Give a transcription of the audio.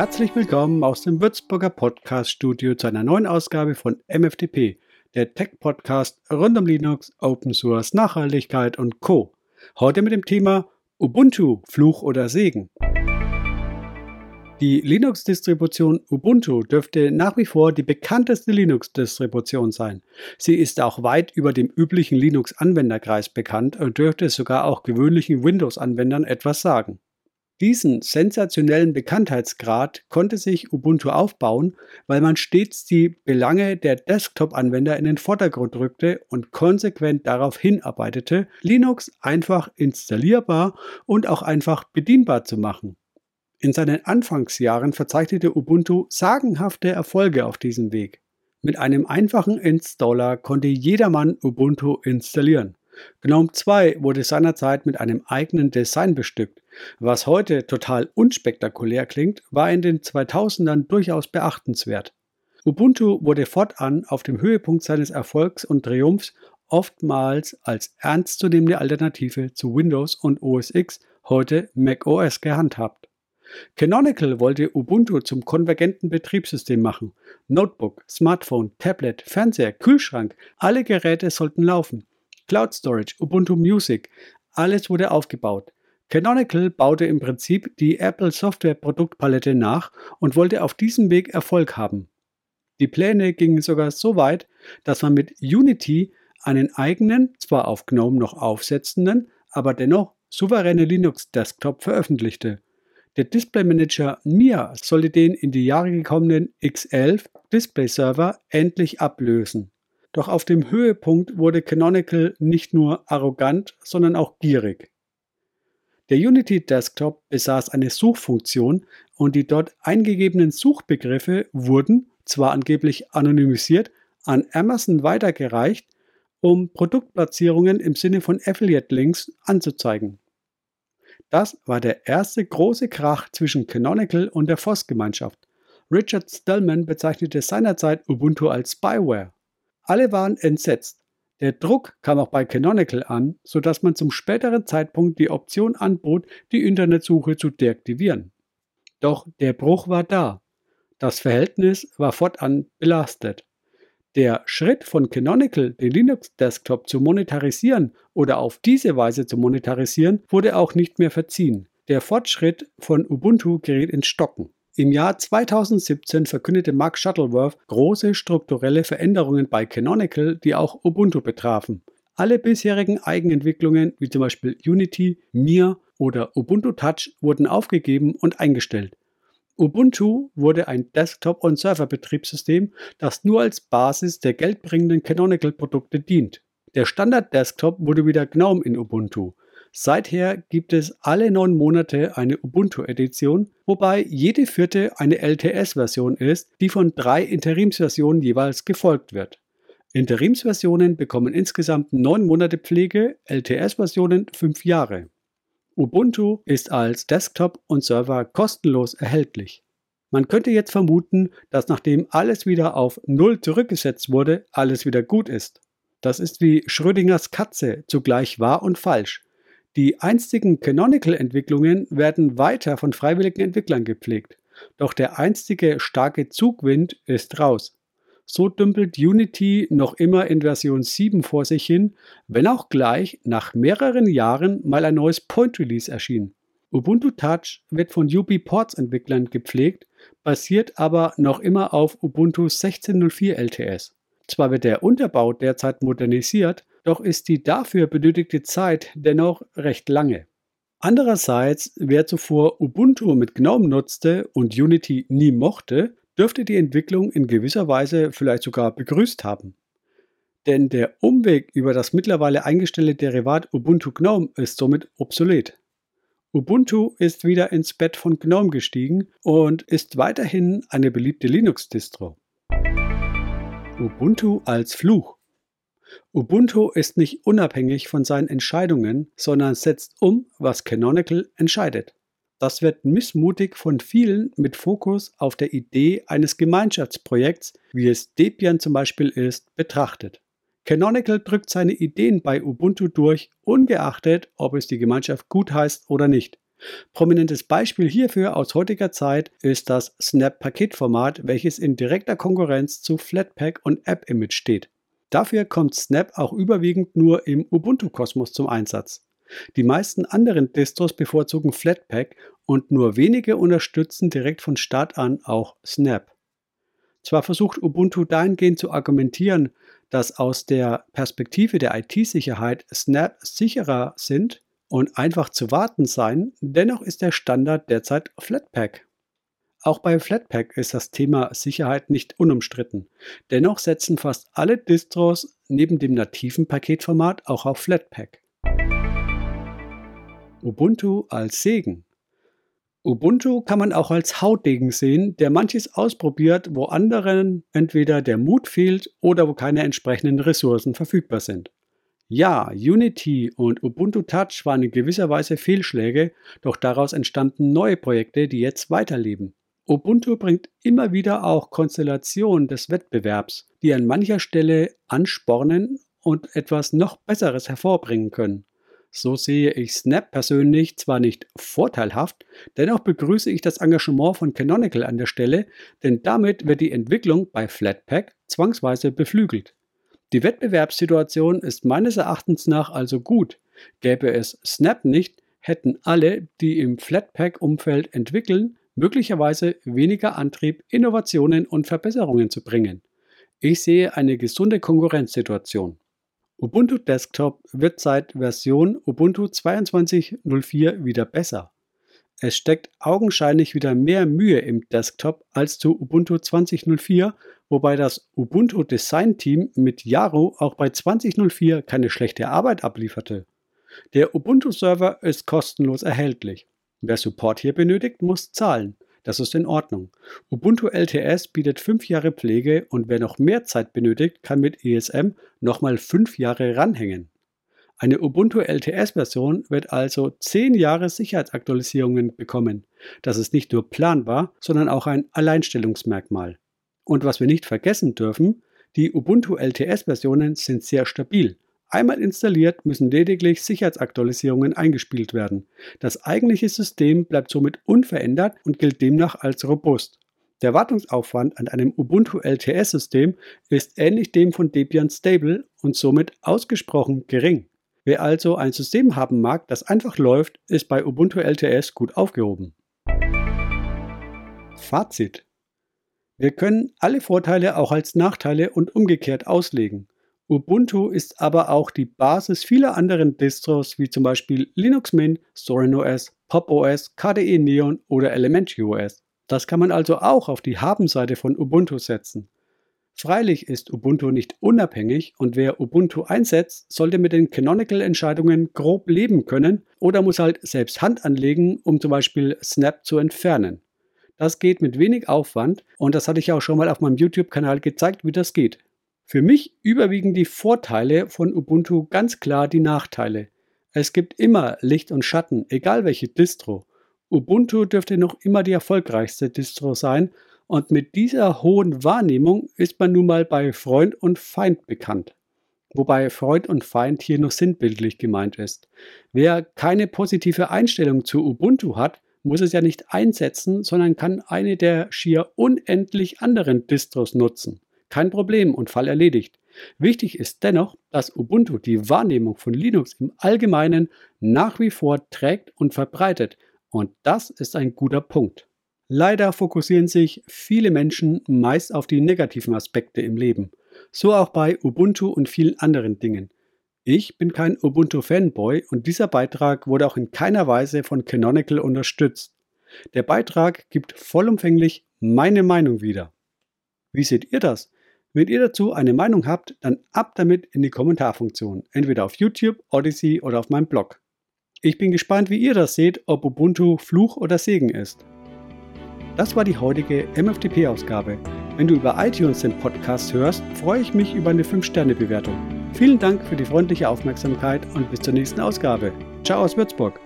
Herzlich willkommen aus dem Würzburger Podcast Studio zu einer neuen Ausgabe von MFTP, der Tech-Podcast rund um Linux, Open Source, Nachhaltigkeit und Co. Heute mit dem Thema Ubuntu, Fluch oder Segen. Die Linux-Distribution Ubuntu dürfte nach wie vor die bekannteste Linux-Distribution sein. Sie ist auch weit über dem üblichen Linux-Anwenderkreis bekannt und dürfte sogar auch gewöhnlichen Windows-Anwendern etwas sagen. Diesen sensationellen Bekanntheitsgrad konnte sich Ubuntu aufbauen, weil man stets die Belange der Desktop-Anwender in den Vordergrund rückte und konsequent darauf hinarbeitete, Linux einfach installierbar und auch einfach bedienbar zu machen. In seinen Anfangsjahren verzeichnete Ubuntu sagenhafte Erfolge auf diesem Weg. Mit einem einfachen Installer konnte jedermann Ubuntu installieren. GNOME 2 wurde seinerzeit mit einem eigenen Design bestückt. Was heute total unspektakulär klingt, war in den 2000ern durchaus beachtenswert. Ubuntu wurde fortan auf dem Höhepunkt seines Erfolgs und Triumphs oftmals als ernstzunehmende Alternative zu Windows und OS X, heute macOS gehandhabt. Canonical wollte Ubuntu zum konvergenten Betriebssystem machen. Notebook, Smartphone, Tablet, Fernseher, Kühlschrank, alle Geräte sollten laufen. Cloud Storage, Ubuntu Music, alles wurde aufgebaut. Canonical baute im Prinzip die Apple Software Produktpalette nach und wollte auf diesem Weg Erfolg haben. Die Pläne gingen sogar so weit, dass man mit Unity einen eigenen, zwar auf GNOME noch aufsetzenden, aber dennoch souveräne Linux-Desktop veröffentlichte. Der Display Manager Mia sollte den in die Jahre gekommenen X11 Display Server endlich ablösen. Doch auf dem Höhepunkt wurde Canonical nicht nur arrogant, sondern auch gierig. Der Unity Desktop besaß eine Suchfunktion und die dort eingegebenen Suchbegriffe wurden, zwar angeblich anonymisiert, an Amazon weitergereicht, um Produktplatzierungen im Sinne von Affiliate-Links anzuzeigen. Das war der erste große Krach zwischen Canonical und der FOSS-Gemeinschaft. Richard Stallman bezeichnete seinerzeit Ubuntu als Spyware. Alle waren entsetzt. Der Druck kam auch bei Canonical an, sodass man zum späteren Zeitpunkt die Option anbot, die Internetsuche zu deaktivieren. Doch der Bruch war da. Das Verhältnis war fortan belastet. Der Schritt von Canonical, den Linux-Desktop zu monetarisieren oder auf diese Weise zu monetarisieren, wurde auch nicht mehr verziehen. Der Fortschritt von Ubuntu gerät ins Stocken. Im Jahr 2017 verkündete Mark Shuttleworth große strukturelle Veränderungen bei Canonical, die auch Ubuntu betrafen. Alle bisherigen Eigenentwicklungen, wie zum Beispiel Unity, Mir oder Ubuntu Touch, wurden aufgegeben und eingestellt. Ubuntu wurde ein Desktop- und Serverbetriebssystem, das nur als Basis der geldbringenden Canonical-Produkte dient. Der Standard-Desktop wurde wieder GNOME in Ubuntu. Seither gibt es alle neun Monate eine Ubuntu-Edition, wobei jede vierte eine LTS-Version ist, die von drei Interimsversionen jeweils gefolgt wird. Interimsversionen bekommen insgesamt neun Monate Pflege, LTS-Versionen fünf Jahre. Ubuntu ist als Desktop und Server kostenlos erhältlich. Man könnte jetzt vermuten, dass nachdem alles wieder auf Null zurückgesetzt wurde, alles wieder gut ist. Das ist wie Schrödingers Katze, zugleich wahr und falsch. Die einstigen Canonical-Entwicklungen werden weiter von freiwilligen Entwicklern gepflegt. Doch der einstige starke Zugwind ist raus. So dümpelt Unity noch immer in Version 7 vor sich hin, wenn auch gleich nach mehreren Jahren mal ein neues Point Release erschien. Ubuntu Touch wird von UB Ports Entwicklern gepflegt, basiert aber noch immer auf Ubuntu 16.04 LTS. Zwar wird der Unterbau derzeit modernisiert, doch ist die dafür benötigte Zeit dennoch recht lange. Andererseits, wer zuvor Ubuntu mit GNOME nutzte und Unity nie mochte, dürfte die Entwicklung in gewisser Weise vielleicht sogar begrüßt haben. Denn der Umweg über das mittlerweile eingestellte Derivat Ubuntu GNOME ist somit obsolet. Ubuntu ist wieder ins Bett von GNOME gestiegen und ist weiterhin eine beliebte Linux-Distro. Ubuntu als Fluch. Ubuntu ist nicht unabhängig von seinen Entscheidungen, sondern setzt um, was Canonical entscheidet. Das wird missmutig von vielen mit Fokus auf der Idee eines Gemeinschaftsprojekts, wie es Debian zum Beispiel ist, betrachtet. Canonical drückt seine Ideen bei Ubuntu durch, ungeachtet, ob es die Gemeinschaft gut heißt oder nicht. Prominentes Beispiel hierfür aus heutiger Zeit ist das Snap-Paketformat, welches in direkter Konkurrenz zu Flatpak und AppImage steht. Dafür kommt Snap auch überwiegend nur im Ubuntu-Kosmos zum Einsatz. Die meisten anderen Distros bevorzugen Flatpak und nur wenige unterstützen direkt von Start an auch Snap. Zwar versucht Ubuntu dahingehend zu argumentieren, dass aus der Perspektive der IT-Sicherheit Snap sicherer sind und einfach zu warten seien, dennoch ist der Standard derzeit Flatpak. Auch bei Flatpak ist das Thema Sicherheit nicht unumstritten. Dennoch setzen fast alle Distros neben dem nativen Paketformat auch auf Flatpak. Ubuntu als Segen. Ubuntu kann man auch als Hautdegen sehen, der manches ausprobiert, wo anderen entweder der Mut fehlt oder wo keine entsprechenden Ressourcen verfügbar sind. Ja, Unity und Ubuntu Touch waren in gewisser Weise Fehlschläge, doch daraus entstanden neue Projekte, die jetzt weiterleben. Ubuntu bringt immer wieder auch Konstellationen des Wettbewerbs, die an mancher Stelle anspornen und etwas noch Besseres hervorbringen können. So sehe ich Snap persönlich zwar nicht vorteilhaft, dennoch begrüße ich das Engagement von Canonical an der Stelle, denn damit wird die Entwicklung bei Flatpak zwangsweise beflügelt. Die Wettbewerbssituation ist meines Erachtens nach also gut. Gäbe es Snap nicht, hätten alle, die im Flatpak-Umfeld entwickeln, möglicherweise weniger Antrieb, Innovationen und Verbesserungen zu bringen. Ich sehe eine gesunde Konkurrenzsituation. Ubuntu Desktop wird seit Version Ubuntu 22.04 wieder besser. Es steckt augenscheinlich wieder mehr Mühe im Desktop als zu Ubuntu 20.04, wobei das Ubuntu Design Team mit Yaro auch bei 20.04 keine schlechte Arbeit ablieferte. Der Ubuntu Server ist kostenlos erhältlich. Wer Support hier benötigt, muss zahlen. Das ist in Ordnung. Ubuntu LTS bietet 5 Jahre Pflege und wer noch mehr Zeit benötigt, kann mit ESM nochmal 5 Jahre ranhängen. Eine Ubuntu LTS-Version wird also 10 Jahre Sicherheitsaktualisierungen bekommen. Das ist nicht nur planbar, sondern auch ein Alleinstellungsmerkmal. Und was wir nicht vergessen dürfen, die Ubuntu LTS-Versionen sind sehr stabil Einmal installiert müssen lediglich Sicherheitsaktualisierungen eingespielt werden. Das eigentliche System bleibt somit unverändert und gilt demnach als robust. Der Wartungsaufwand an einem Ubuntu LTS-System ist ähnlich dem von Debian Stable und somit ausgesprochen gering. Wer also ein System haben mag, das einfach läuft, ist bei Ubuntu LTS gut aufgehoben. Fazit. Wir können alle Vorteile auch als Nachteile und umgekehrt auslegen. Ubuntu ist aber auch die Basis vieler anderen Distros wie zum Beispiel Linux Mint, Zorin OS, Pop OS, KDE Neon oder Elementary OS. Das kann man also auch auf die Habenseite von Ubuntu setzen. Freilich ist Ubuntu nicht unabhängig und wer Ubuntu einsetzt, sollte mit den Canonical-Entscheidungen grob leben können oder muss halt selbst Hand anlegen, um zum Beispiel Snap zu entfernen. Das geht mit wenig Aufwand und das hatte ich auch schon mal auf meinem YouTube-Kanal gezeigt, wie das geht. Für mich überwiegen die Vorteile von Ubuntu ganz klar die Nachteile. Es gibt immer Licht und Schatten, egal welche Distro. Ubuntu dürfte noch immer die erfolgreichste Distro sein und mit dieser hohen Wahrnehmung ist man nun mal bei Freund und Feind bekannt. Wobei Freund und Feind hier noch sinnbildlich gemeint ist. Wer keine positive Einstellung zu Ubuntu hat, muss es ja nicht einsetzen, sondern kann eine der schier unendlich anderen Distros nutzen. Kein Problem und Fall erledigt. Wichtig ist dennoch, dass Ubuntu die Wahrnehmung von Linux im Allgemeinen nach wie vor trägt und verbreitet. Und das ist ein guter Punkt. Leider fokussieren sich viele Menschen meist auf die negativen Aspekte im Leben. So auch bei Ubuntu und vielen anderen Dingen. Ich bin kein Ubuntu-Fanboy und dieser Beitrag wurde auch in keiner Weise von Canonical unterstützt. Der Beitrag gibt vollumfänglich meine Meinung wieder. Wie seht ihr das? Wenn ihr dazu eine Meinung habt, dann ab damit in die Kommentarfunktion, entweder auf YouTube, Odyssey oder auf meinem Blog. Ich bin gespannt, wie ihr das seht, ob Ubuntu Fluch oder Segen ist. Das war die heutige MFTP-Ausgabe. Wenn du über iTunes den Podcast hörst, freue ich mich über eine 5-Sterne-Bewertung. Vielen Dank für die freundliche Aufmerksamkeit und bis zur nächsten Ausgabe. Ciao aus Würzburg.